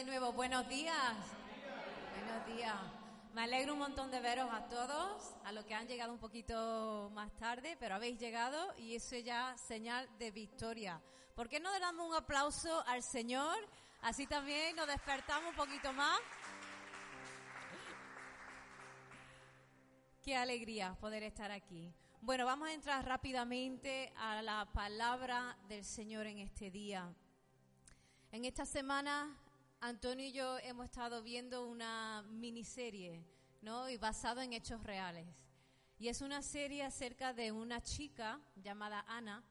De nuevo, buenos días. Buenos días. Me alegro un montón de veros a todos, a los que han llegado un poquito más tarde, pero habéis llegado y eso ya señal de victoria. ¿Por qué no le damos un aplauso al Señor? Así también nos despertamos un poquito más. Qué alegría poder estar aquí. Bueno, vamos a entrar rápidamente a la palabra del Señor en este día. En esta semana, Antonio y yo hemos estado viendo una miniserie, ¿no? Y basado en hechos reales. Y es una serie acerca de una chica llamada Ana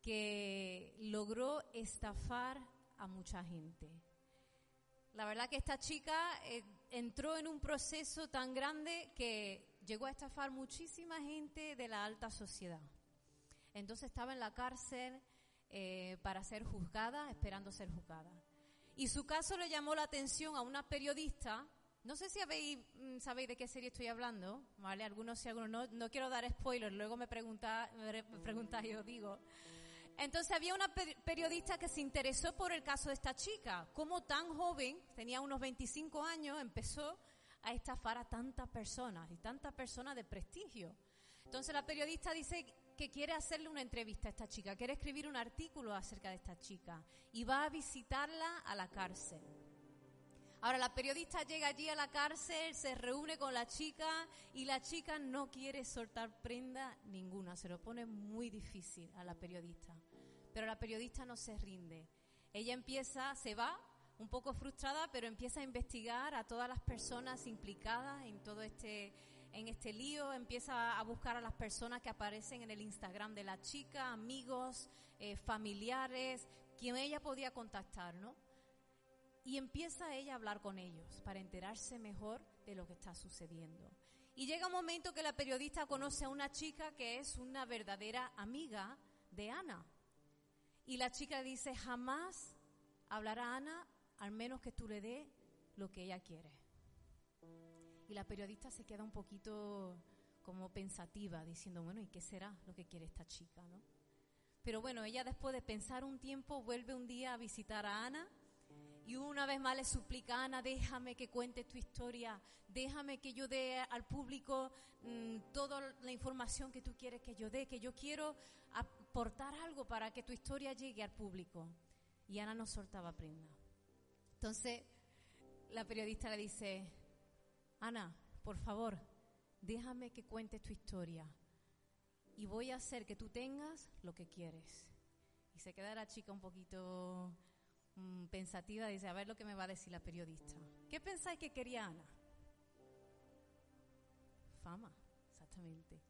que logró estafar a mucha gente. La verdad que esta chica eh, entró en un proceso tan grande que llegó a estafar muchísima gente de la alta sociedad. Entonces estaba en la cárcel eh, para ser juzgada, esperando ser juzgada. Y su caso le llamó la atención a una periodista. No sé si habéis, mm, sabéis de qué serie estoy hablando, ¿vale? Algunos sí, algunos no. No quiero dar spoilers, luego me preguntáis me preguntáis y os digo. Entonces había una periodista que se interesó por el caso de esta chica. Como tan joven, tenía unos 25 años, empezó a estafar a tantas personas y tantas personas de prestigio. Entonces la periodista dice que quiere hacerle una entrevista a esta chica, quiere escribir un artículo acerca de esta chica y va a visitarla a la cárcel. Ahora la periodista llega allí a la cárcel, se reúne con la chica y la chica no quiere soltar prenda ninguna, se lo pone muy difícil a la periodista. Pero la periodista no se rinde. Ella empieza, se va un poco frustrada, pero empieza a investigar a todas las personas implicadas en todo este en este lío, empieza a buscar a las personas que aparecen en el Instagram de la chica, amigos, eh, familiares, quien ella podía contactar, ¿no? Y empieza ella a hablar con ellos para enterarse mejor de lo que está sucediendo. Y llega un momento que la periodista conoce a una chica que es una verdadera amiga de Ana. Y la chica dice, jamás hablará Ana al menos que tú le dé lo que ella quiere. Y la periodista se queda un poquito como pensativa, diciendo, bueno, ¿y qué será lo que quiere esta chica, no? Pero bueno, ella después de pensar un tiempo vuelve un día a visitar a Ana y una vez más le suplica Ana, déjame que cuente tu historia, déjame que yo dé al público mm, toda la información que tú quieres que yo dé, que yo quiero aportar algo para que tu historia llegue al público. Y Ana no soltaba prenda. Entonces, la periodista le dice, Ana, por favor, déjame que cuentes tu historia y voy a hacer que tú tengas lo que quieres. Y se queda la chica un poquito mm, pensativa, dice, a ver lo que me va a decir la periodista. ¿Qué pensáis que quería Ana? Fama, exactamente.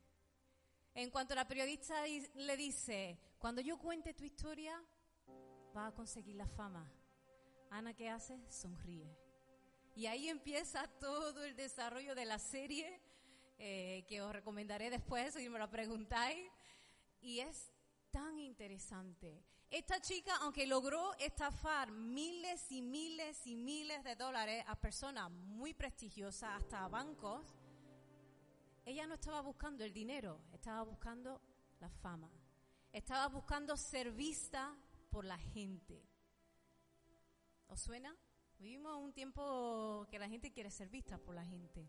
En cuanto la periodista le dice, cuando yo cuente tu historia, vas a conseguir la fama. Ana, ¿qué hace? Sonríe. Y ahí empieza todo el desarrollo de la serie, eh, que os recomendaré después si me lo preguntáis. Y es tan interesante. Esta chica, aunque logró estafar miles y miles y miles de dólares a personas muy prestigiosas, hasta a bancos, ella no estaba buscando el dinero, estaba buscando la fama. Estaba buscando ser vista por la gente. ¿Os suena? Vivimos un tiempo que la gente quiere ser vista por la gente.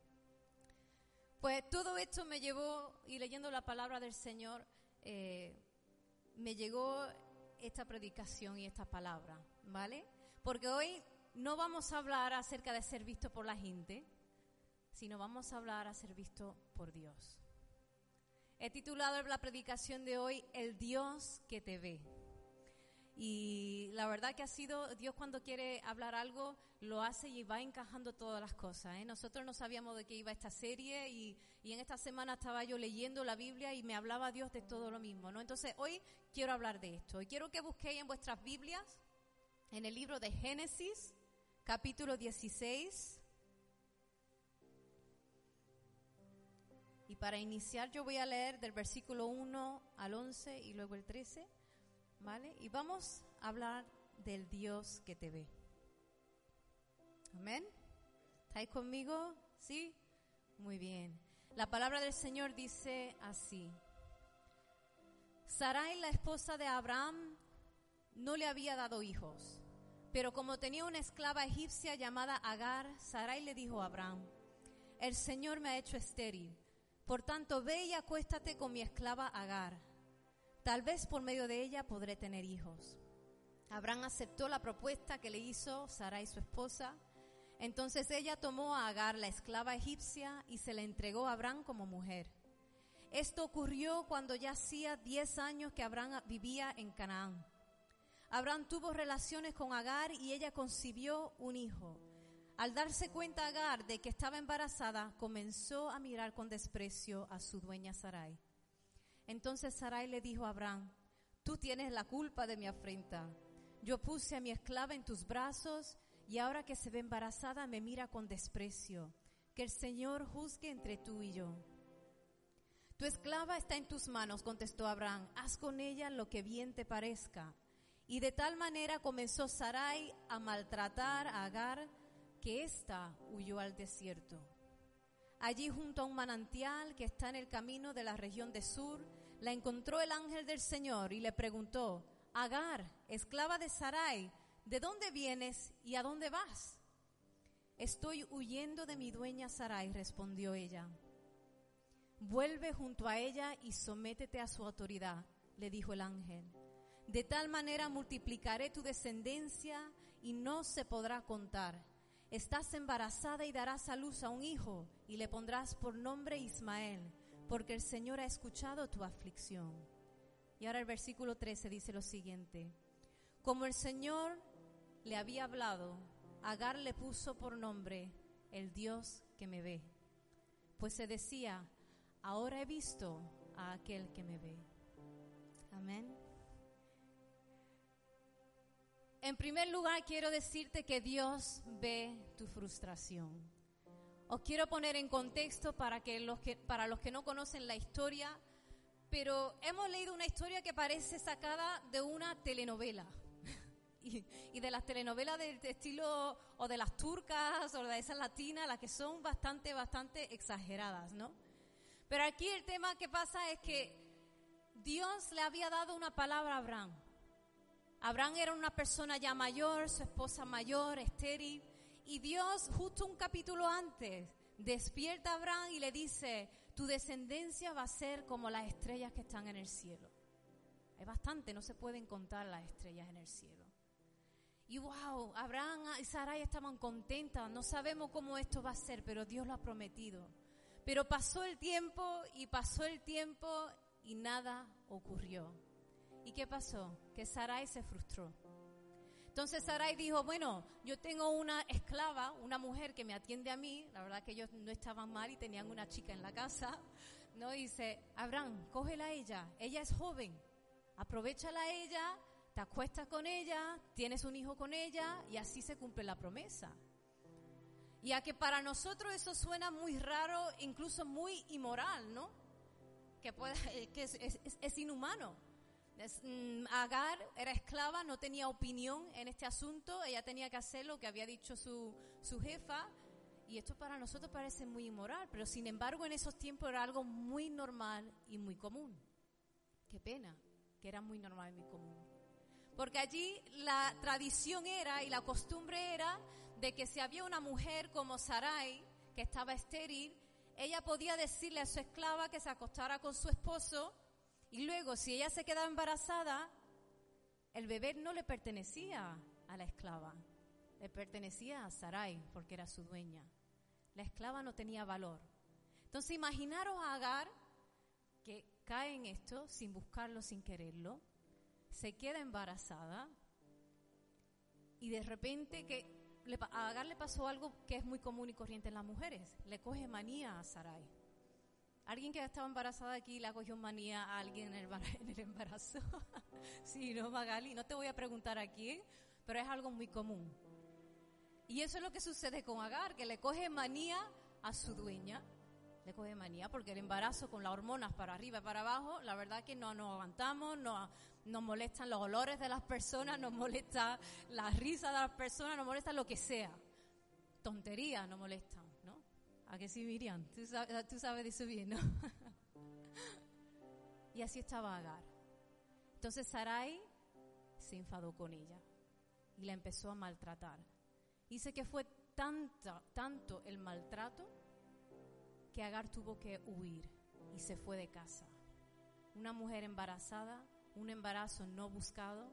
Pues todo esto me llevó, y leyendo la palabra del Señor, eh, me llegó esta predicación y esta palabra, ¿vale? Porque hoy no vamos a hablar acerca de ser visto por la gente, sino vamos a hablar a ser visto por Dios. He titulado la predicación de hoy El Dios que te ve. Y la verdad que ha sido, Dios cuando quiere hablar algo, lo hace y va encajando todas las cosas. ¿eh? Nosotros no sabíamos de qué iba esta serie y, y, en esta semana estaba yo leyendo la Biblia y me hablaba Dios de todo lo mismo. ¿no? Entonces hoy quiero hablar de esto. Y quiero que busquéis en vuestras Biblias, en el libro de Génesis, capítulo 16. Y para iniciar yo voy a leer del versículo 1 al 11 y luego el 13. ¿Vale? Y vamos a hablar del Dios que te ve. Amén. ¿Estáis conmigo? ¿Sí? Muy bien. La palabra del Señor dice así. Sarai, la esposa de Abraham, no le había dado hijos, Pero como tenía una esclava egipcia llamada Agar, Sarai le dijo a Abraham, el Señor me ha hecho estéril, por tanto ve y acuéstate con mi esclava Agar. Tal vez por medio de ella podré tener hijos. Abraham aceptó la propuesta que le hizo Sarai su esposa. Entonces ella tomó a Agar, la esclava egipcia, y se la entregó a Abraham como mujer. Esto ocurrió cuando ya hacía diez años que Abraham vivía en Canaán. Abraham tuvo relaciones con Agar y ella concibió un hijo. Al darse cuenta Agar de que estaba embarazada, comenzó a mirar con desprecio a su dueña Sarai. Entonces Sarai le dijo a Abraham, tú tienes la culpa de mi afrenta. Yo puse a mi esclava en tus brazos y ahora que se ve embarazada me mira con desprecio. Que el Señor juzgue entre tú y yo. Tu esclava está en tus manos, contestó Abraham. Haz con ella lo que bien te parezca. Y de tal manera comenzó Sarai a maltratar a Agar que ésta huyó al desierto. Allí junto a un manantial que está en el camino de la región de Sur, la encontró el ángel del Señor y le preguntó, Agar, esclava de Sarai, ¿de dónde vienes y a dónde vas? Estoy huyendo de mi dueña Sarai, respondió ella. Vuelve junto a ella y sométete a su autoridad, le dijo el ángel. De tal manera multiplicaré tu descendencia y no se podrá contar. Estás embarazada y darás a luz a un hijo y le pondrás por nombre Ismael, porque el Señor ha escuchado tu aflicción. Y ahora el versículo 13 dice lo siguiente. Como el Señor le había hablado, Agar le puso por nombre el Dios que me ve. Pues se decía, ahora he visto a aquel que me ve. Amén. En primer lugar, quiero decirte que Dios ve tu frustración. Os quiero poner en contexto para, que los que, para los que no conocen la historia, pero hemos leído una historia que parece sacada de una telenovela. Y, y, de las telenovelas del estilo o de las turcas o de esas latinas, las que son bastante, bastante exageradas, ¿no? Pero aquí el tema que pasa es que Dios le había dado una palabra a Abraham Abraham era una persona ya mayor, su esposa mayor, estéril, y Dios justo un capítulo antes despierta a Abraham y le dice, tu descendencia va a ser como las estrellas que están en el cielo. Es bastante, no se pueden contar las estrellas en el cielo. Y wow, Abraham y Sarai estaban contentas, no sabemos cómo esto va a ser, pero Dios lo ha prometido. Pero pasó el tiempo y pasó el tiempo y nada ocurrió. ¿Y qué pasó? Que Sarai se frustró. Entonces Sarai dijo, bueno, yo tengo una esclava, una mujer que me atiende a mí, la verdad que ellos no estaban mal y tenían una chica en la casa, ¿no? Y dice, Abraham, cógela a ella, ella es joven, aprovechala a ella, te acuestas con ella, tienes un hijo con ella y así se cumple la promesa. Y a que para nosotros eso suena muy raro, incluso muy inmoral, ¿no? Que, puede, que es inhumano. Mm, Agar era esclava, no tenía opinión en este asunto, ella tenía que hacer lo que había dicho su, su jefa. Y esto para nosotros parece muy inmoral, pero sin embargo en esos tiempos era algo muy normal y muy común. Qué pena, que era muy normal y muy común. Porque allí la tradición era y la costumbre era de que si había una mujer como Sarai, que estaba estéril, ella podía decirle a su esclava que se acostara con su esposo y luego, si ella se quedaba embarazada, el bebé no le pertenecía a la esclava, le pertenecía a Sarai porque era su dueña. La esclava no tenía valor. Entonces, imaginaros a Agar que cae en esto sin buscarlo, sin quererlo, se queda embarazada y de repente que a Agar le pasó algo que es muy común y corriente en las mujeres, le coge manía a Sarai. Alguien que estaba embarazada aquí le cogido manía a alguien en el embarazo. sí, no, Magali, no te voy a preguntar aquí, pero es algo muy común. Y eso es lo que sucede con Agar, que le coge manía a su dueña. Le coge manía porque el embarazo con las hormonas para arriba y para abajo, la verdad que no nos aguantamos, no, nos molestan los olores de las personas, nos molesta la risa de las personas, nos molesta lo que sea. Tonterías nos molestan. ¿A que sí, Miriam? Tú sabes, tú sabes de eso bien, ¿no? y así estaba Agar. Entonces Sarai se enfadó con ella y la empezó a maltratar. Dice que fue tanto, tanto el maltrato que Agar tuvo que huir y se fue de casa. Una mujer embarazada, un embarazo no buscado,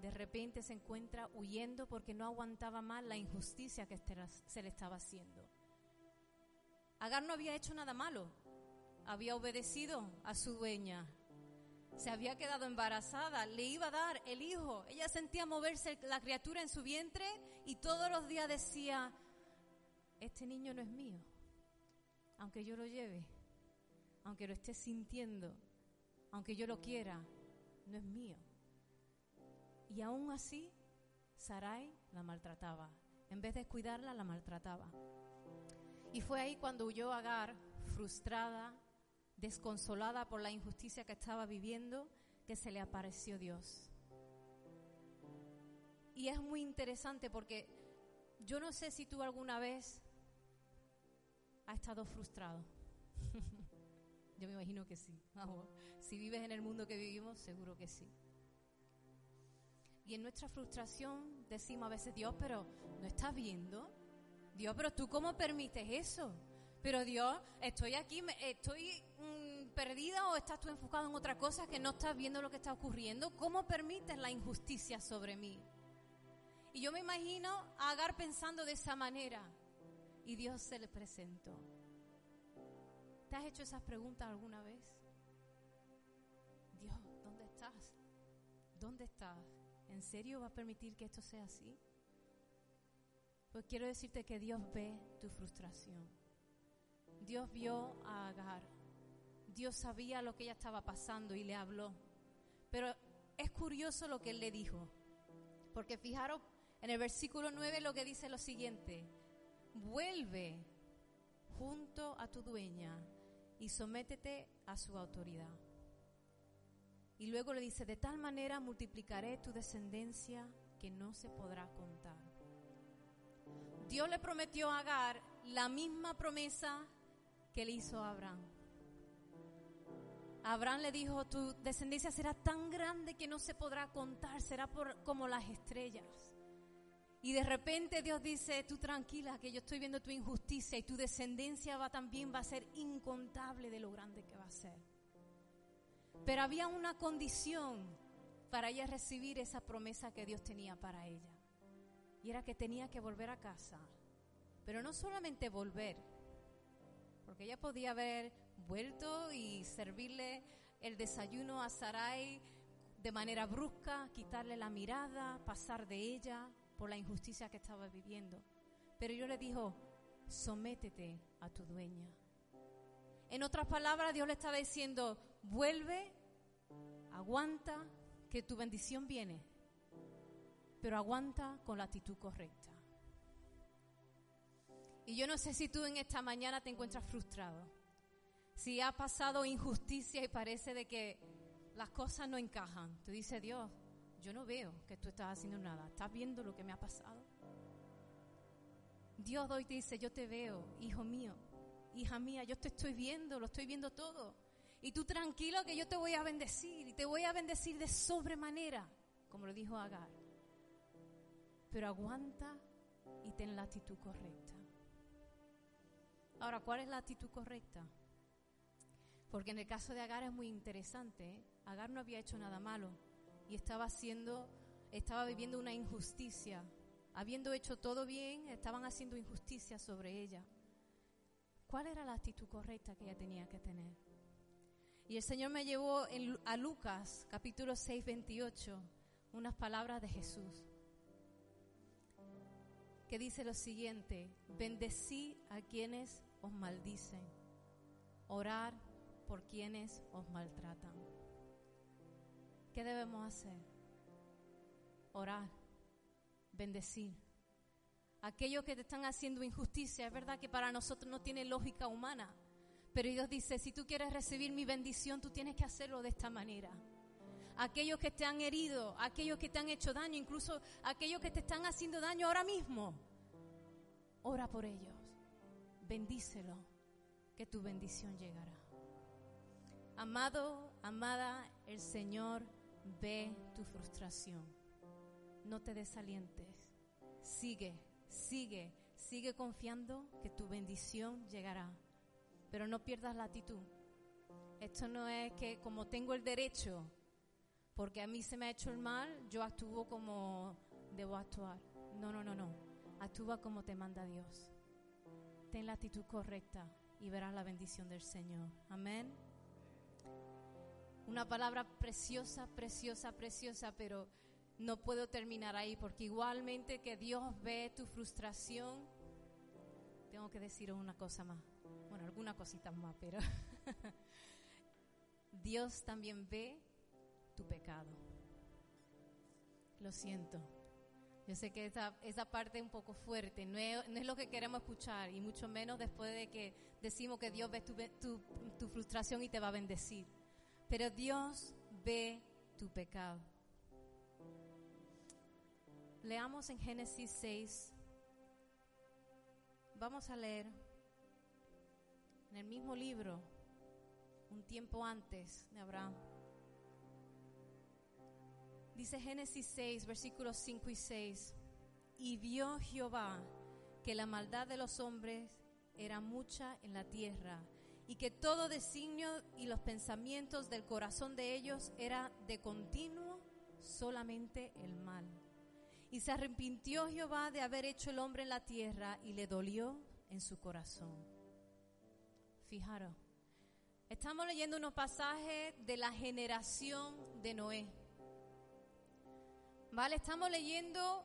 de repente se encuentra huyendo porque no aguantaba más la injusticia que este se le estaba haciendo. Agar no había hecho nada malo, había obedecido a su dueña, se había quedado embarazada, le iba a dar el hijo. Ella sentía moverse la criatura en su vientre y todos los días decía, este niño no es mío, aunque yo lo lleve, aunque lo esté sintiendo, aunque yo lo quiera, no es mío. Y aún así, Sarai la maltrataba. En vez de cuidarla, la maltrataba. Y fue ahí cuando huyó Agar, frustrada, desconsolada por la injusticia que estaba viviendo, que se le apareció Dios. Y es muy interesante porque yo no sé si tú alguna vez has estado frustrado. yo me imagino que sí. Si vives en el mundo que vivimos, seguro que sí. Y en nuestra frustración decimos a veces, Dios, pero ¿no estás viendo? Dios, pero tú cómo permites eso? Pero Dios, estoy aquí, estoy mm, perdida o estás tú enfocado en otra cosa que no estás viendo lo que está ocurriendo. ¿Cómo permites la injusticia sobre mí? Y yo me imagino a Agar pensando de esa manera. Y Dios se le presentó. ¿Te has hecho esas preguntas alguna vez? Dios, ¿dónde estás? ¿Dónde estás? ¿En serio va a permitir que esto sea así? Pues quiero decirte que Dios ve tu frustración. Dios vio a Agar. Dios sabía lo que ella estaba pasando y le habló. Pero es curioso lo que él le dijo. Porque fijaros en el versículo 9 lo que dice lo siguiente. Vuelve junto a tu dueña y sométete a su autoridad. Y luego le dice, de tal manera multiplicaré tu descendencia que no se podrá contar. Dios le prometió a Agar la misma promesa que le hizo a Abraham. Abraham le dijo, tu descendencia será tan grande que no se podrá contar, será como las estrellas. Y de repente Dios dice, tú tranquila, que yo estoy viendo tu injusticia y tu descendencia va también va a ser incontable de lo grande que va a ser. Pero había una condición para ella recibir esa promesa que Dios tenía para ella. Y era que tenía que volver a casa. Pero no solamente volver, porque ella podía haber vuelto y servirle el desayuno a Sarai de manera brusca, quitarle la mirada, pasar de ella por la injusticia que estaba viviendo. Pero yo le dijo, sométete a tu dueña. En otras palabras, Dios le estaba diciendo, vuelve, aguanta, que tu bendición viene, pero aguanta con la actitud correcta. Y yo no sé si tú en esta mañana te encuentras frustrado. Si ha pasado injusticia y parece de que las cosas no encajan. Tú dices, Dios, yo no veo que tú estás haciendo nada. ¿Estás viendo lo que me ha pasado? Dios hoy te dice, yo te veo, hijo mío, hija mía, yo te estoy viendo, lo estoy viendo todo. Y tú tranquilo que yo te voy a bendecir y te voy a bendecir de sobremanera, como lo dijo Agar. Pero aguanta y ten la actitud correcta. Ahora, ¿cuál es la actitud correcta? Porque en el caso de Agar es muy interesante. ¿eh? Agar no había hecho nada malo y estaba haciendo, estaba viviendo una injusticia. Habiendo hecho todo bien, estaban haciendo injusticia sobre ella. ¿Cuál era la actitud correcta que ella tenía que tener? Y el Señor me llevó a Lucas capítulo 6, 28, unas palabras de Jesús que dice lo siguiente, bendecí a quienes os maldicen, orar por quienes os maltratan. ¿Qué debemos hacer? Orar, bendecir. Aquellos que te están haciendo injusticia, es verdad que para nosotros no tiene lógica humana, pero Dios dice, si tú quieres recibir mi bendición, tú tienes que hacerlo de esta manera. Aquellos que te han herido, aquellos que te han hecho daño, incluso aquellos que te están haciendo daño ahora mismo, ora por ellos bendícelo, que tu bendición llegará. Amado, amada, el Señor ve tu frustración. no te desalientes. Sigue, sigue, sigue confiando que tu bendición llegará. Pero no pierdas la actitud. Esto no es que como tengo el derecho, porque a mí se me ha hecho el mal, yo actúo como debo actuar. No, no, no, no. Actúa como te manda Dios. Ten la actitud correcta y verás la bendición del Señor. Amén. Una palabra preciosa, preciosa, preciosa, pero no puedo terminar ahí porque igualmente que Dios ve tu frustración, tengo que decir una cosa más. Bueno, alguna cosita más, pero Dios también ve tu pecado. Lo siento. Yo sé que esa, esa parte es un poco fuerte, no es, lo que queremos escuchar, y mucho menos después de que decimos que Dios ve tu, tu, tu frustración y te va a bendecir. Pero Dios ve tu pecado. Leamos en Génesis 6. Vamos a leer en el mismo libro, un tiempo antes de Abraham. Dice Génesis 6, versículos 5 y 6. Y vio Jehová que la maldad de los hombres era mucha en la tierra y que todo designio y los pensamientos del corazón de ellos era de continuo solamente el mal. Y se arrepintió Jehová de haber hecho el hombre en la tierra y le dolió en su corazón. Fijaros, estamos leyendo unos pasajes de la generación de Noé. ¿Vale? Estamos leyendo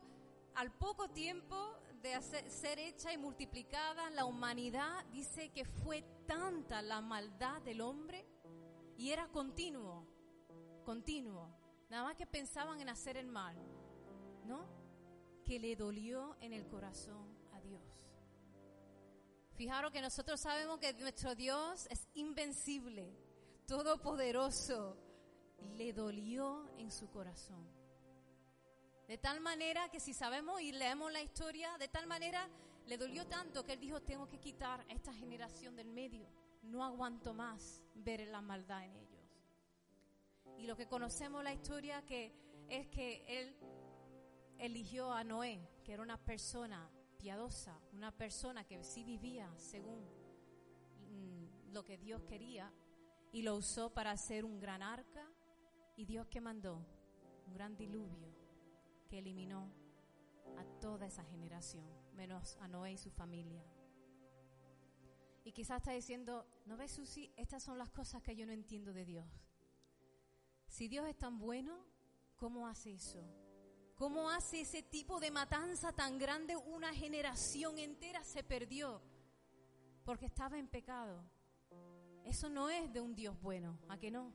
al poco tiempo de ser hecha y multiplicada la humanidad, dice que fue tanta la maldad del hombre y era continuo, continuo. Nada más que pensaban en hacer el mal, ¿no? Que le dolió en el corazón a Dios. Fijaros que nosotros sabemos que nuestro Dios es invencible, todopoderoso. Le dolió en su corazón. De tal manera que si sabemos y leemos la historia, de tal manera le dolió tanto que él dijo, tengo que quitar a esta generación del medio. No aguanto más ver la maldad en ellos. Y lo que conocemos la historia que es que él eligió a Noé, que era una persona piadosa, una persona que sí vivía según mm, lo que Dios quería, y lo usó para hacer un gran arca, y Dios que mandó un gran diluvio que eliminó a toda esa generación, menos a Noé y su familia. Y quizás está diciendo, ¿no ves, Susi? Estas son las cosas que yo no entiendo de Dios. Si Dios es tan bueno, ¿cómo hace eso? ¿Cómo hace ese tipo de matanza tan grande? Una generación entera se perdió porque estaba en pecado. Eso no es de un Dios bueno, ¿a que no?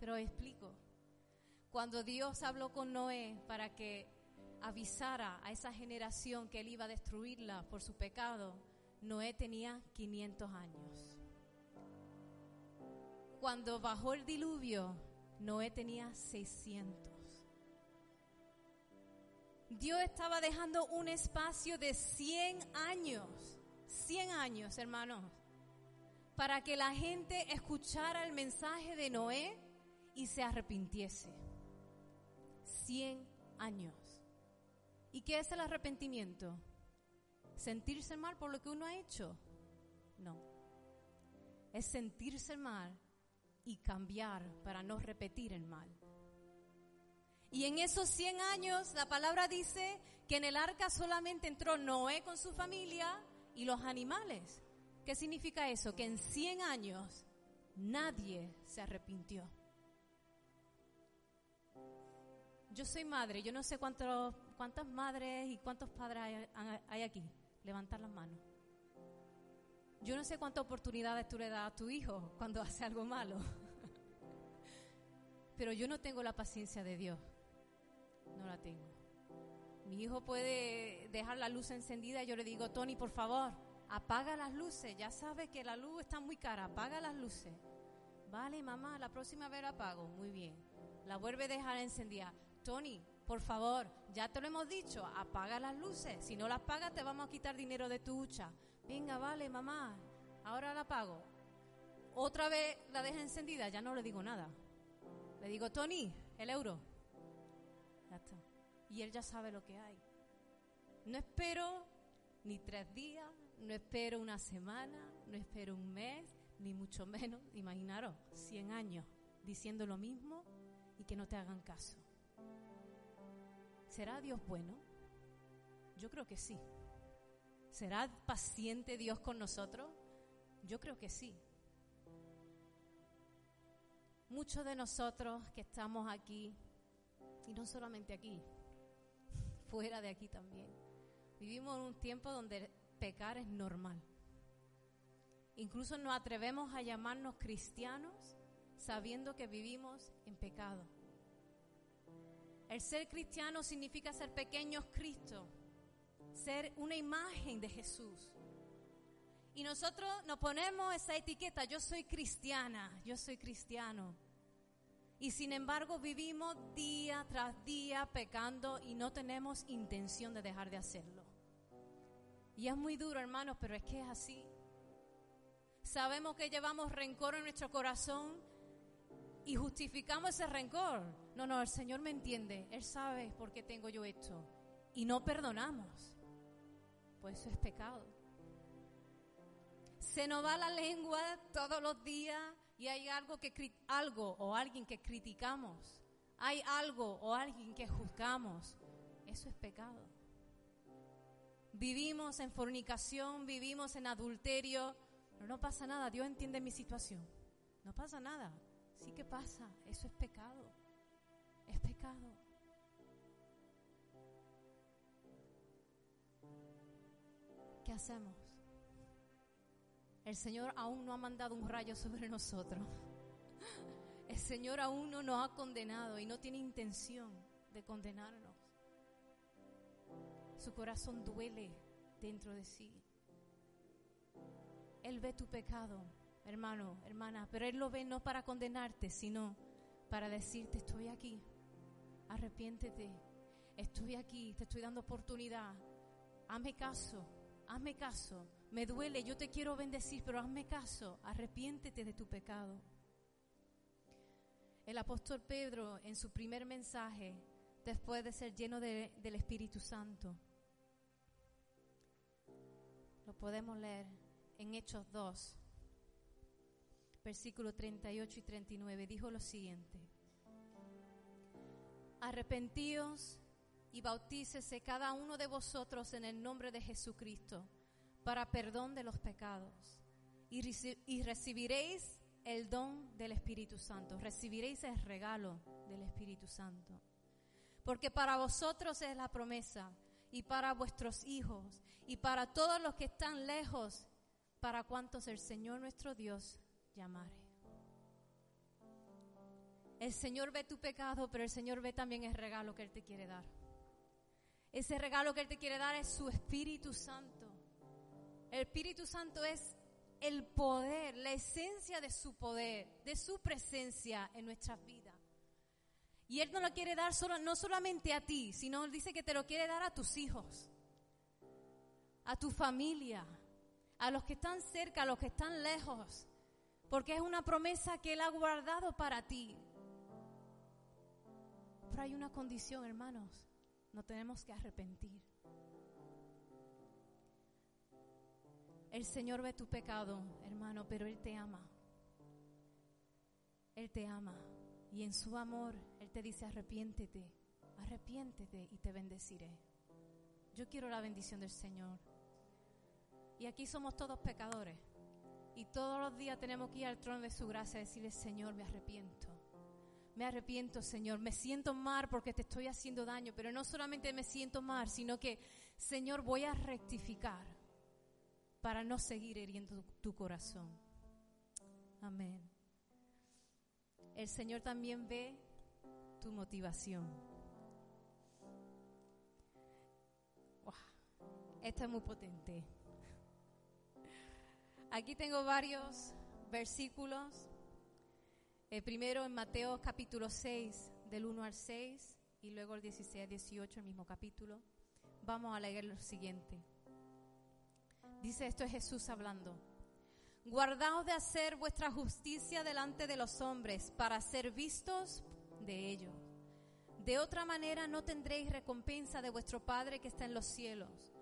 Pero explico. Cuando Dios habló con Noé para que avisara a esa generación que él iba a destruirla por su pecado, Noé tenía 500 años. Cuando bajó el diluvio, Noé tenía 600. Dios estaba dejando un espacio de 100 años, 100 años, hermanos, para que la gente escuchara el mensaje de Noé y se arrepintiese. 100 años. ¿Y qué es el arrepentimiento? ¿Sentirse mal por lo que uno ha hecho? No. Es sentirse mal y cambiar para no repetir el mal. Y en esos 100 años la palabra dice que en el arca solamente entró Noé con su familia y los animales. ¿Qué significa eso? Que en 100 años nadie se arrepintió. Yo soy madre, yo no sé cuántos, cuántas madres y cuántos padres hay, aquí. Levantar las manos. Yo no sé cuántas oportunidades tú le das a tu hijo cuando hace algo malo. Pero yo no tengo la paciencia de Dios. No la tengo. Mi hijo puede dejar la luz encendida y yo le digo, Tony, por favor, apaga las luces. Ya sabes que la luz está muy cara, apaga las luces. Vale, mamá, la próxima vez la apago. Muy bien. La vuelve a dejar encendida. Tony, por favor, ya te lo hemos dicho, apaga las luces. Si no las pagas, te vamos a quitar dinero de tu hucha. Venga, vale, mamá, ahora la pago. Otra vez la deja encendida, ya no le digo nada. Le digo, Tony, el euro. Ya está. y Él ya sabe lo que hay. No espero ni tres días, no espero una semana, no espero un mes, ni mucho menos, imaginaros, 100 años diciendo lo mismo y que no te hagan caso. ¿Será Dios bueno? Yo creo que sí. ¿Será paciente Dios con nosotros? Yo creo que sí. Muchos de nosotros que estamos aquí, y no solamente aquí, fuera de aquí también, vivimos en un tiempo donde pecar es normal. Incluso nos atrevemos a llamarnos cristianos sabiendo que vivimos en pecado. El ser cristiano significa ser pequeños Cristo, ser una imagen de Jesús. Y nosotros nos ponemos esa etiqueta, yo soy cristiana, yo soy cristiano. Y sin embargo vivimos día tras día pecando y no tenemos intención de dejar de hacerlo. Y es muy duro, hermanos, pero es que es así. Sabemos que llevamos rencor en nuestro corazón y justificamos ese rencor. No, no, el Señor me entiende, Él sabe por qué tengo yo esto. Y no perdonamos. Pues eso es pecado. Se nos va la lengua todos los días y hay algo que algo o alguien que criticamos. Hay algo o alguien que juzgamos. Eso es pecado. Vivimos en fornicación, vivimos en adulterio, no pasa nada, Dios entiende mi situación. No pasa nada. Sí que pasa, eso es pecado. Es pecado. ¿Qué hacemos? El Señor aún no ha mandado un rayo sobre nosotros. El Señor aún no nos ha condenado y no tiene intención de condenarnos. Su corazón duele dentro de sí. Él ve tu pecado, hermano, hermana, pero Él lo ve no para condenarte, sino para decirte, estoy aquí, arrepiéntete, estoy aquí, te estoy dando oportunidad, hazme caso, hazme caso, me duele, yo te quiero bendecir, pero hazme caso, arrepiéntete de tu pecado. El apóstol Pedro en su primer mensaje, después de ser lleno del Espíritu Santo, lo podemos leer en Hechos 2, versículos 38 y 39, dijo lo siguiente. Arrepentíos y bautícese cada uno de vosotros en el nombre de Jesucristo para perdón de los pecados y, y recibiréis el don del Espíritu Santo, recibiréis el regalo del Espíritu Santo. Porque para vosotros es la promesa y para vuestros hijos y para todos los que están lejos para cuantos el Señor nuestro Dios llamare. El Señor ve tu pecado, pero el Señor ve también el regalo que Él te quiere dar. Ese regalo que Él te quiere dar es su Espíritu Santo. El Espíritu Santo es el poder, la esencia de su poder, de su presencia en nuestras vidas. Y Él no lo quiere dar solo, no solamente a ti, sino Él dice que te lo quiere dar a tus hijos, a tu familia, a los que están cerca, a los que están lejos, porque es una promesa que Él ha guardado para ti. Pero hay una condición, hermanos, no tenemos que arrepentir. El Señor ve tu pecado, hermano, pero Él te ama. Él te ama. Y en su amor, Él te dice, arrepiéntete, arrepiéntete y te bendeciré. Yo quiero la bendición del Señor. Y aquí somos todos pecadores. Y todos los días tenemos que ir al trono de su gracia y decirle, Señor, me arrepiento. Me arrepiento, Señor. Me siento mal porque te estoy haciendo daño. Pero no solamente me siento mal, sino que, Señor, voy a rectificar para no seguir heriendo tu corazón. Amén. El Señor también ve tu motivación. Wow. Esta es muy potente. Aquí tengo varios versículos. El primero en Mateo capítulo 6, del 1 al 6, y luego el 16 al 18, el mismo capítulo. Vamos a leer lo siguiente. Dice esto es Jesús hablando. Guardaos de hacer vuestra justicia delante de los hombres para ser vistos de ellos. De otra manera no tendréis recompensa de vuestro Padre que está en los cielos.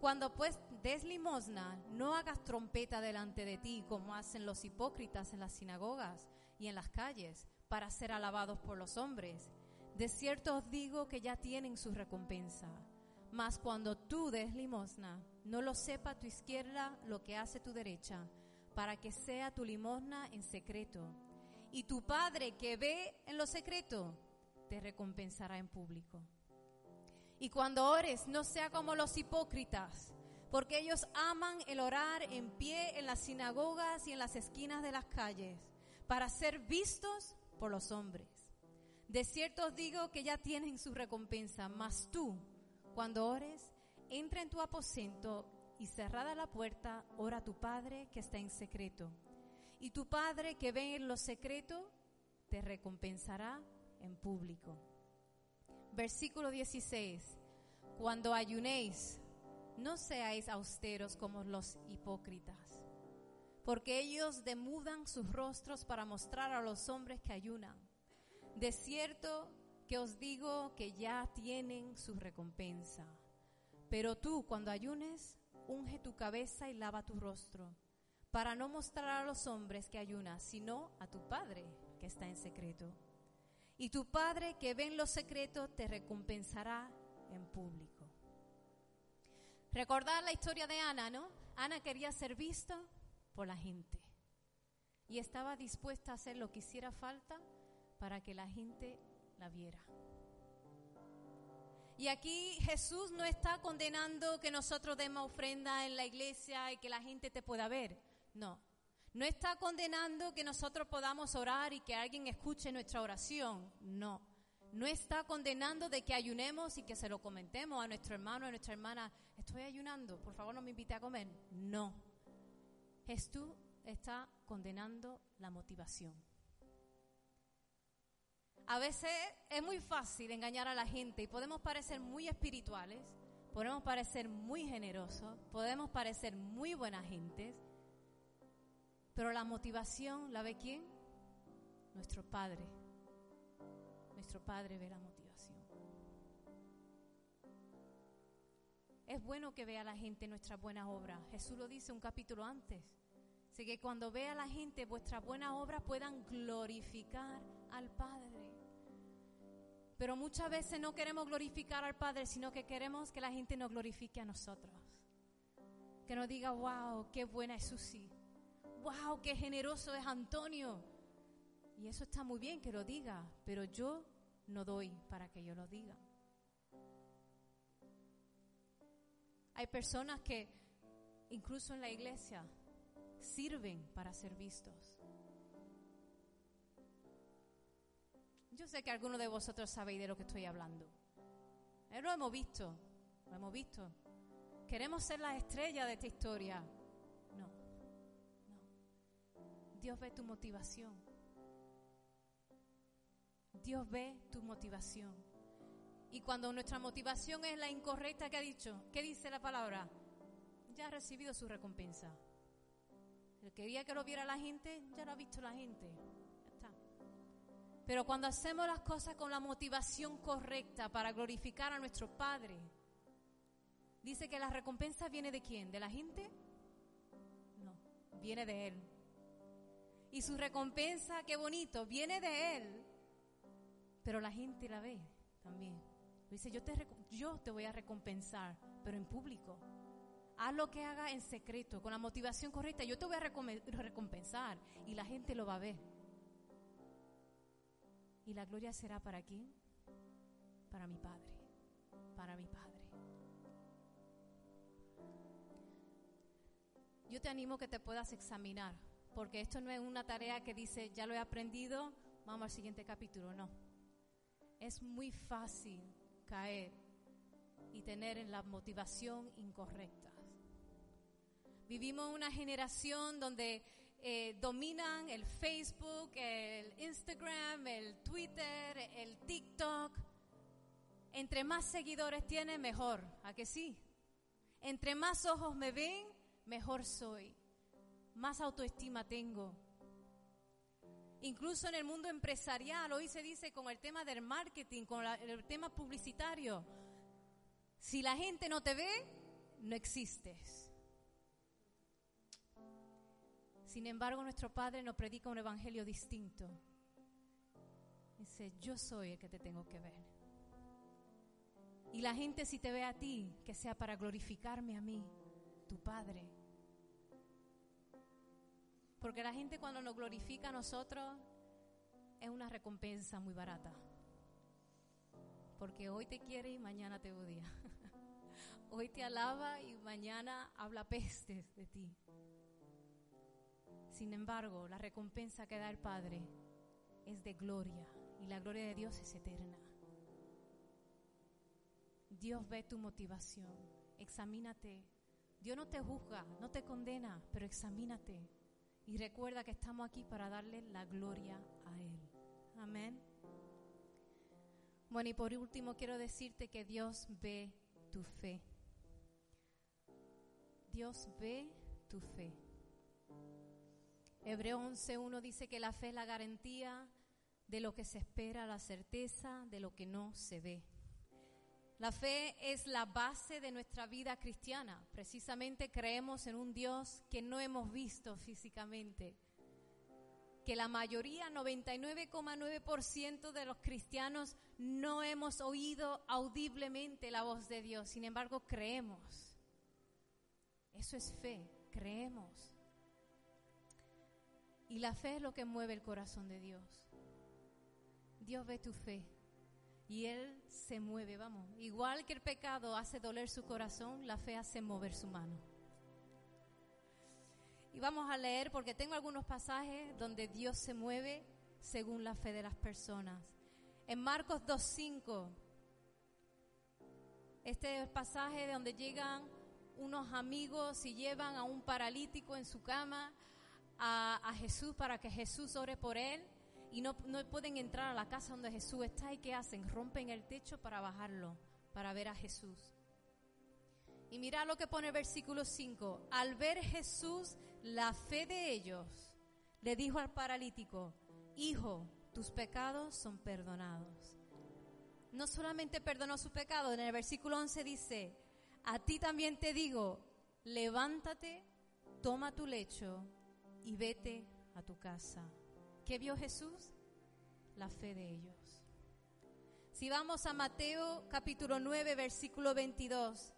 Cuando pues des limosna, no hagas trompeta delante de ti como hacen los hipócritas en las sinagogas y en las calles para ser alabados por los hombres. De cierto os digo que ya tienen su recompensa. Mas cuando tú des limosna, no lo sepa tu izquierda lo que hace tu derecha, para que sea tu limosna en secreto. Y tu Padre que ve en lo secreto, te recompensará en público. Y cuando ores, no sea como los hipócritas, porque ellos aman el orar en pie en las sinagogas y en las esquinas de las calles, para ser vistos por los hombres. De cierto os digo que ya tienen su recompensa, mas tú, cuando ores, entra en tu aposento y cerrada la puerta, ora a tu Padre que está en secreto. Y tu Padre que ve en lo secreto, te recompensará en público. Versículo 16. Cuando ayunéis, no seáis austeros como los hipócritas, porque ellos demudan sus rostros para mostrar a los hombres que ayunan. De cierto que os digo que ya tienen su recompensa. Pero tú, cuando ayunes, unge tu cabeza y lava tu rostro, para no mostrar a los hombres que ayunas, sino a tu Padre que está en secreto y tu Padre que ve en los secretos te recompensará en público. Recordar la historia de Ana, ¿no? Ana quería ser vista por la gente y estaba dispuesta a hacer lo que hiciera falta para que la gente la viera. Y aquí Jesús no está condenando que nosotros demos ofrenda en la iglesia y que la gente te pueda ver. No, no está condenando que nosotros podamos orar y que alguien escuche nuestra oración. No. No está condenando de que ayunemos y que se lo comentemos a nuestro hermano, a nuestra hermana. Estoy ayunando, por favor no me invite a comer. No. Jesús está condenando la motivación. A veces es muy fácil engañar a la gente y podemos parecer muy espirituales, podemos parecer muy generosos, podemos parecer muy buenas gentes, pero la motivación la ve quién? Nuestro Padre. Nuestro Padre ve la motivación. Es bueno que vea la gente nuestras buenas obras. Jesús lo dice un capítulo antes. Así que cuando vea la gente vuestras buenas obras puedan glorificar al Padre. Pero muchas veces no queremos glorificar al Padre, sino que queremos que la gente nos glorifique a nosotros. Que nos diga, wow, qué buena es Susi wow, qué generoso es Antonio. Y eso está muy bien que lo diga, pero yo no doy para que yo lo diga. Hay personas que incluso en la iglesia sirven para ser vistos. Yo sé que algunos de vosotros sabéis de lo que estoy hablando. Eh, lo hemos visto, lo hemos visto. Queremos ser las estrellas de esta historia. Dios ve tu motivación. Dios ve tu motivación. Y cuando nuestra motivación es la incorrecta que ha dicho, ¿qué dice la palabra? Ya ha recibido su recompensa. Quería que lo viera la gente, ya lo ha visto la gente. Ya está. Pero cuando hacemos las cosas con la motivación correcta para glorificar a nuestro Padre, dice que la recompensa viene de quién? ¿De la gente? No, viene de Él. Y su recompensa, qué bonito, viene de Él. Pero la gente la ve también. Dice, yo te, yo te voy a recompensar, pero en público. Haz lo que haga en secreto, con la motivación correcta. Yo te voy a recompensar y la gente lo va a ver. ¿Y la gloria será para quién? Para mi Padre, para mi Padre. Yo te animo que te puedas examinar porque esto no es una tarea que dice, ya lo he aprendido, vamos al siguiente capítulo, no. Es muy fácil caer y tener la motivación incorrecta. Vivimos una generación donde eh, dominan el Facebook, el Instagram, el Twitter, el TikTok. Entre más seguidores tiene, mejor. ¿A que sí? Entre más ojos me ven, mejor soy más autoestima tengo. Incluso en el mundo empresarial, hoy se dice con el tema del marketing, con el tema publicitario, si la gente no te ve, no existes. Sin embargo, nuestro Padre nos predica un evangelio distinto. Dice, yo soy el que te tengo que ver. Y la gente si te ve a ti, que sea para glorificarme a mí, tu Padre. Porque la gente cuando nos glorifica a nosotros es una recompensa muy barata. Porque hoy te quiere y mañana te odia. Hoy te alaba y mañana habla pestes de ti. Sin embargo, la recompensa que da el Padre es de gloria y la gloria de Dios es eterna. Dios ve tu motivación, examínate. Dios no te juzga, no te condena, pero examínate y recuerda que estamos aquí para darle la gloria a Él. Amén. Bueno, y por último quiero decirte que Dios ve tu fe. Dios ve tu fe. Hebreo 11.1 dice que la fe es la garantía de lo que se espera, la certeza de lo que no se ve. La fe es la base de nuestra vida cristiana. Precisamente creemos en un Dios que no hemos visto físicamente. Que la mayoría, 99,9% de los cristianos, no hemos oído audiblemente la voz de Dios. Sin embargo, creemos. Eso es fe, creemos. Y la fe es lo que mueve el corazón de Dios. Dios ve tu fe y Él se mueve, vamos. Igual que el pecado hace doler su corazón, la fe hace mover su mano. Y vamos a leer porque tengo algunos pasajes donde Dios se mueve según la fe de las personas. En Marcos 2.5, este pasaje de donde llegan unos amigos y llevan a un paralítico en su cama a, Jesús para que Jesús ore por él y no, pueden entrar a la casa donde Jesús está y ¿qué hacen? Rompen el techo para bajarlo, para ver a Jesús. Y mira lo que pone el versículo 5. Al ver Jesús la fe de ellos, le dijo al paralítico, Hijo, tus pecados son perdonados. No solamente perdonó su pecado, en el versículo 11 dice, a ti también te digo, levántate, toma tu lecho y vete a tu casa. ¿Qué vio Jesús? La fe de ellos. Si vamos a Mateo capítulo 9, versículo 22,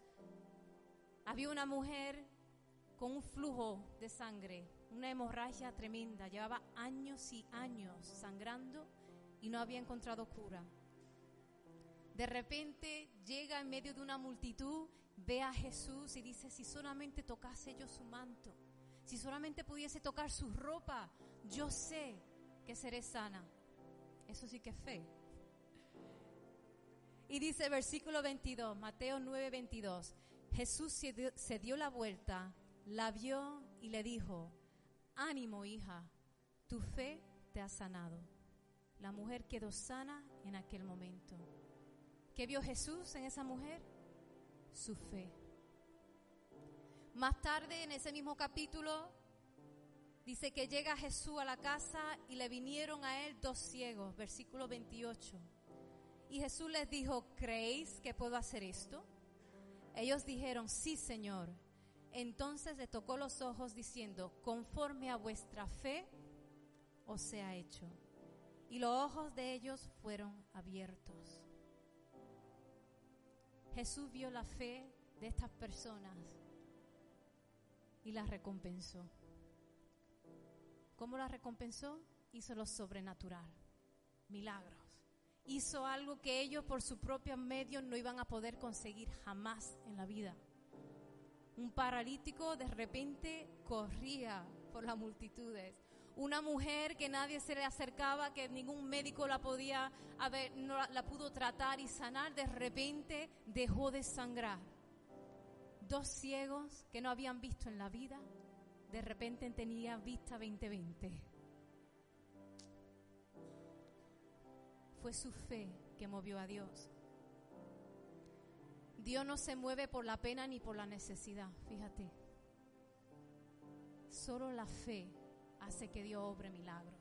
había una mujer con un flujo de sangre, una hemorragia tremenda, llevaba años y años sangrando y no había encontrado cura. De repente llega en medio de una multitud, ve a Jesús y dice, si solamente tocase yo su manto, si solamente pudiese tocar su ropa, yo sé que seré sana. Eso sí que es fe. Y dice versículo 22, Mateo 9, 22, Jesús se dio, se dio la vuelta, la vio y le dijo, ánimo hija, tu fe te ha sanado. La mujer quedó sana en aquel momento. ¿Qué vio Jesús en esa mujer? Su fe. Más tarde, en ese mismo capítulo, Dice que llega Jesús a la casa y le vinieron a él dos ciegos, versículo 28. Y Jesús les dijo, ¿creéis que puedo hacer esto? Ellos dijeron, sí, Señor. Entonces le tocó los ojos diciendo, conforme a vuestra fe os sea hecho. Y los ojos de ellos fueron abiertos. Jesús vio la fe de estas personas y las recompensó. ¿Cómo la recompensó? Hizo lo sobrenatural, milagros. Hizo algo que ellos por su propio medio no iban a poder conseguir jamás en la vida. Un paralítico de repente corría por las multitudes. Una mujer que nadie se le acercaba, que ningún médico la podía haber, no la pudo tratar y sanar, de repente dejó de sangrar. Dos ciegos que no habían visto en la vida de repente tenía vista 2020. Fue su fe que movió a Dios. Dios no se mueve por la pena ni por la necesidad, fíjate. Solo la fe hace que Dios obre milagros.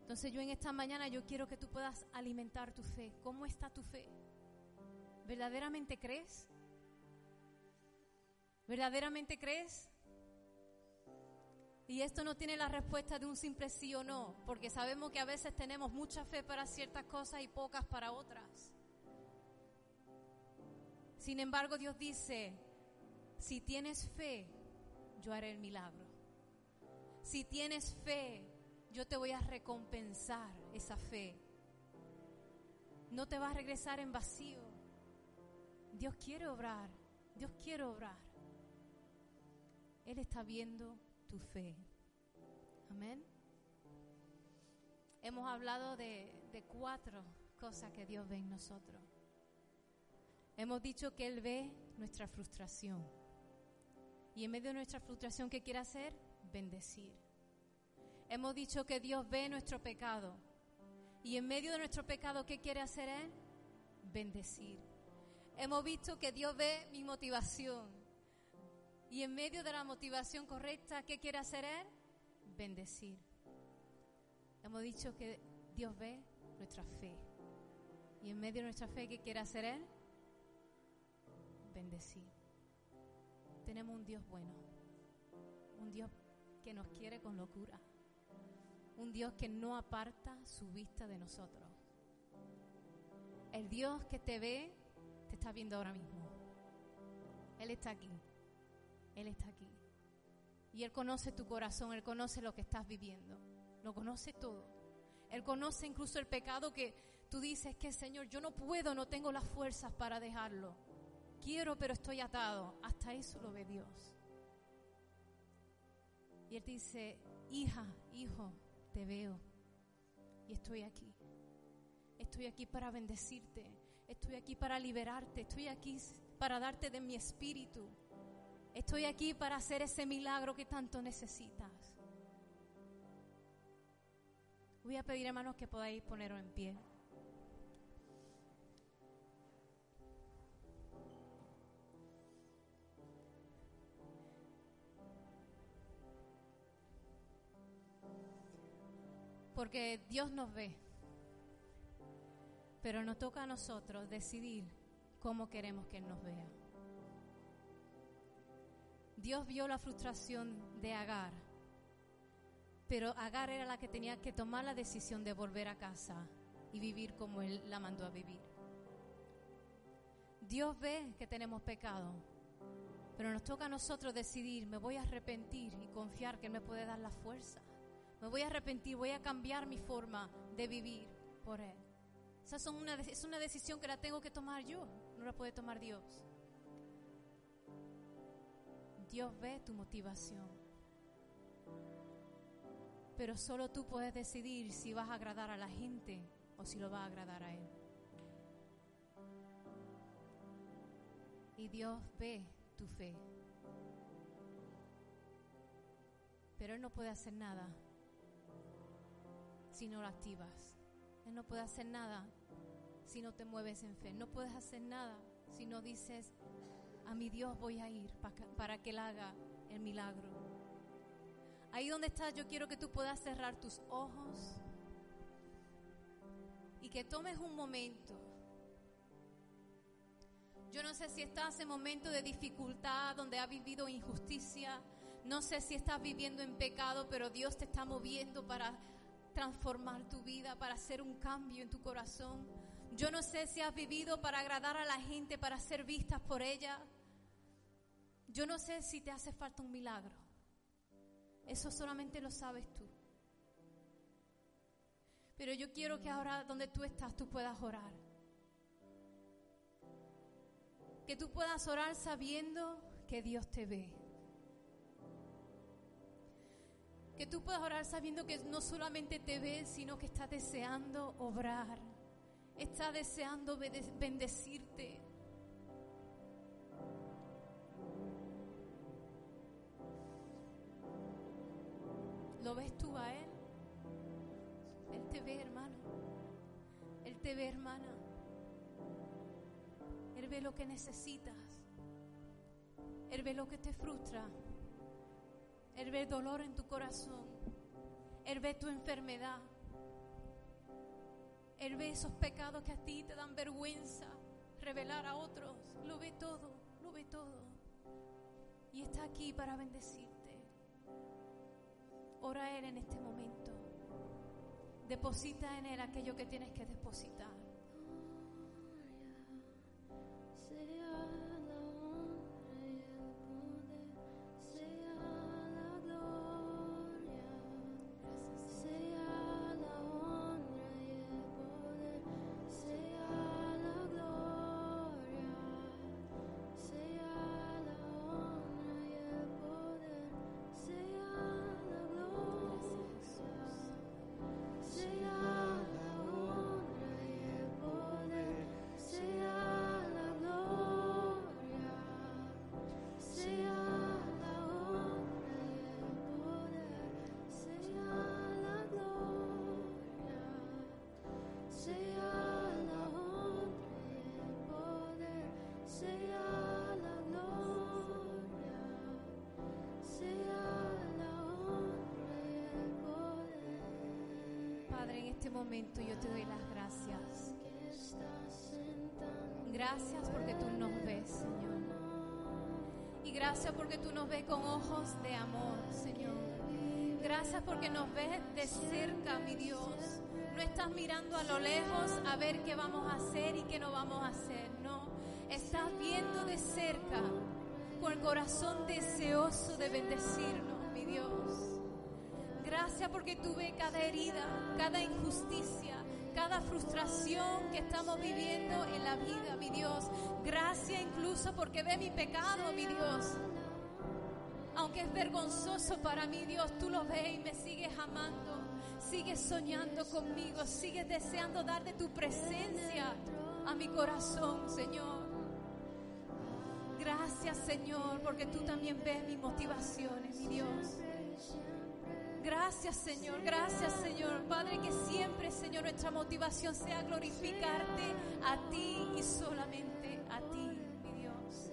Entonces yo en esta mañana yo quiero que tú puedas alimentar tu fe. ¿Cómo está tu fe? ¿Verdaderamente crees? ¿Verdaderamente crees? Y esto no tiene la respuesta de un simple sí o no, porque sabemos que a veces tenemos mucha fe para ciertas cosas y pocas para otras. Sin embargo, Dios dice, si tienes fe, yo haré el milagro. Si tienes fe, yo te voy a recompensar esa fe. No te va a regresar en vacío. Dios quiere obrar, Dios quiere obrar. Él está viendo tu fe. Amén. Hemos hablado de, de cuatro cosas que Dios ve en nosotros. Hemos dicho que Él ve nuestra frustración. Y en medio de nuestra frustración, ¿qué quiere hacer? Bendecir. Hemos dicho que Dios ve nuestro pecado. Y en medio de nuestro pecado, ¿qué quiere hacer Él? Bendecir. Hemos visto que Dios ve mi motivación. Y en medio de la motivación correcta, ¿qué quiere hacer Él? Bendecir. Hemos dicho que Dios ve nuestra fe. Y en medio de nuestra fe, ¿qué quiere hacer Él? Bendecir. Tenemos un Dios bueno. Un Dios que nos quiere con locura. Un Dios que no aparta su vista de nosotros. El Dios que te ve, te está viendo ahora mismo. Él está aquí. Él está aquí. Y Él conoce tu corazón, Él conoce lo que estás viviendo. Lo conoce todo. Él conoce incluso el pecado que tú dices que Señor, yo no puedo, no tengo las fuerzas para dejarlo. Quiero, pero estoy atado. Hasta eso lo ve Dios. Y Él dice, hija, hijo, te veo. Y estoy aquí. Estoy aquí para bendecirte. Estoy aquí para liberarte. Estoy aquí para darte de mi espíritu. Estoy aquí para hacer ese milagro que tanto necesitas. Voy a pedir, hermanos, que podáis poneros en pie. Porque Dios nos ve. Pero nos toca a nosotros decidir cómo queremos que Él nos vea. Dios vio la frustración de Agar, pero Agar era la que tenía que tomar la decisión de volver a casa y vivir como Él la mandó a vivir. Dios ve que tenemos pecado, pero nos toca a nosotros decidir, me voy a arrepentir y confiar que Él me puede dar la fuerza. Me voy a arrepentir, voy a cambiar mi forma de vivir por Él. Esa es una decisión que la tengo que tomar yo, no la puede tomar Dios. Dios ve tu motivación. Pero solo tú puedes decidir si vas a agradar a la gente o si lo vas a agradar a Él. Y Dios ve tu fe. Pero Él no puede hacer nada si no lo activas. Él no puede hacer nada si no te mueves en fe. No puedes hacer nada si no dices, a mi Dios voy a ir para que Él haga el milagro. Ahí donde estás, yo quiero que tú puedas cerrar tus ojos y que tomes un momento. Yo no sé si estás en momento de dificultad, donde has vivido injusticia. No sé si estás viviendo en pecado, pero Dios te está moviendo para transformar tu vida, para hacer un cambio en tu corazón. Yo no sé si has vivido para agradar a la gente, para ser vistas por ella. Yo no sé si te hace falta un milagro. Eso solamente lo sabes tú. Pero yo quiero que ahora donde tú estás tú puedas orar. Que tú puedas orar sabiendo que Dios te ve. Que tú puedas orar sabiendo que no solamente te ve, sino que está deseando obrar. Está deseando bendecirte. Ve lo que necesitas. Él ve lo que te frustra. Él ve dolor en tu corazón. Él ve tu enfermedad. Él ve esos pecados que a ti te dan vergüenza revelar a otros. Lo ve todo, lo ve todo. Y está aquí para bendecirte. Ora Él en este momento. Deposita en Él aquello que tienes que depositar. Este momento yo te doy las gracias. Gracias porque tú nos ves, Señor. Y gracias porque tú nos ves con ojos de amor, Señor. Gracias porque nos ves de cerca, mi Dios. No estás mirando a lo lejos a ver qué vamos a hacer y qué no vamos a hacer. No, estás viendo de cerca con el corazón deseoso de bendecirnos. Gracias porque tú ves cada herida, cada injusticia, cada frustración que estamos viviendo en la vida, mi Dios. Gracias incluso porque ve mi pecado, mi Dios. Aunque es vergonzoso para mí, Dios, tú lo ves y me sigues amando. Sigues soñando conmigo, sigues deseando dar de tu presencia a mi corazón, Señor. Gracias, Señor, porque tú también ves mis motivaciones, mi Dios. Gracias, Señor. Gracias, Señor. Padre, que siempre, Señor, nuestra motivación sea glorificarte a ti y solamente a ti, mi Dios.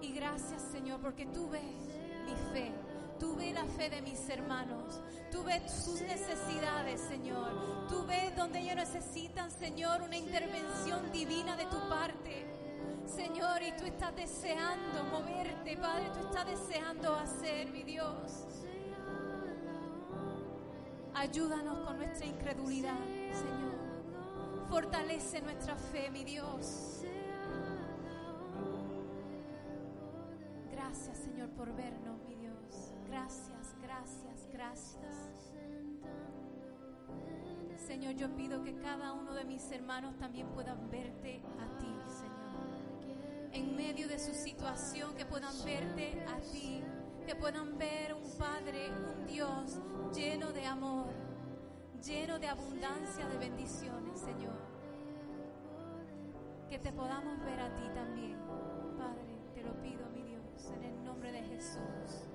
Y gracias, Señor, porque tú ves mi fe. Tú ves la fe de mis hermanos. Tú ves sus necesidades, Señor. Tú ves donde ellos necesitan, Señor, una intervención divina de tu parte. Señor, y tú estás deseando moverte, Padre, tú estás deseando hacer, mi Dios. Ayúdanos con nuestra incredulidad, Señor. Fortalece nuestra fe, mi Dios. Gracias, Señor, por vernos, mi Dios. Gracias, gracias, gracias. Señor, yo pido que cada uno de mis hermanos también puedan verte a ti. En medio de su situación, que puedan verte a ti, que puedan ver un Padre, un Dios lleno de amor, lleno de abundancia de bendiciones, Señor. Que te podamos ver a ti también, Padre, te lo pido, mi Dios, en el nombre de Jesús.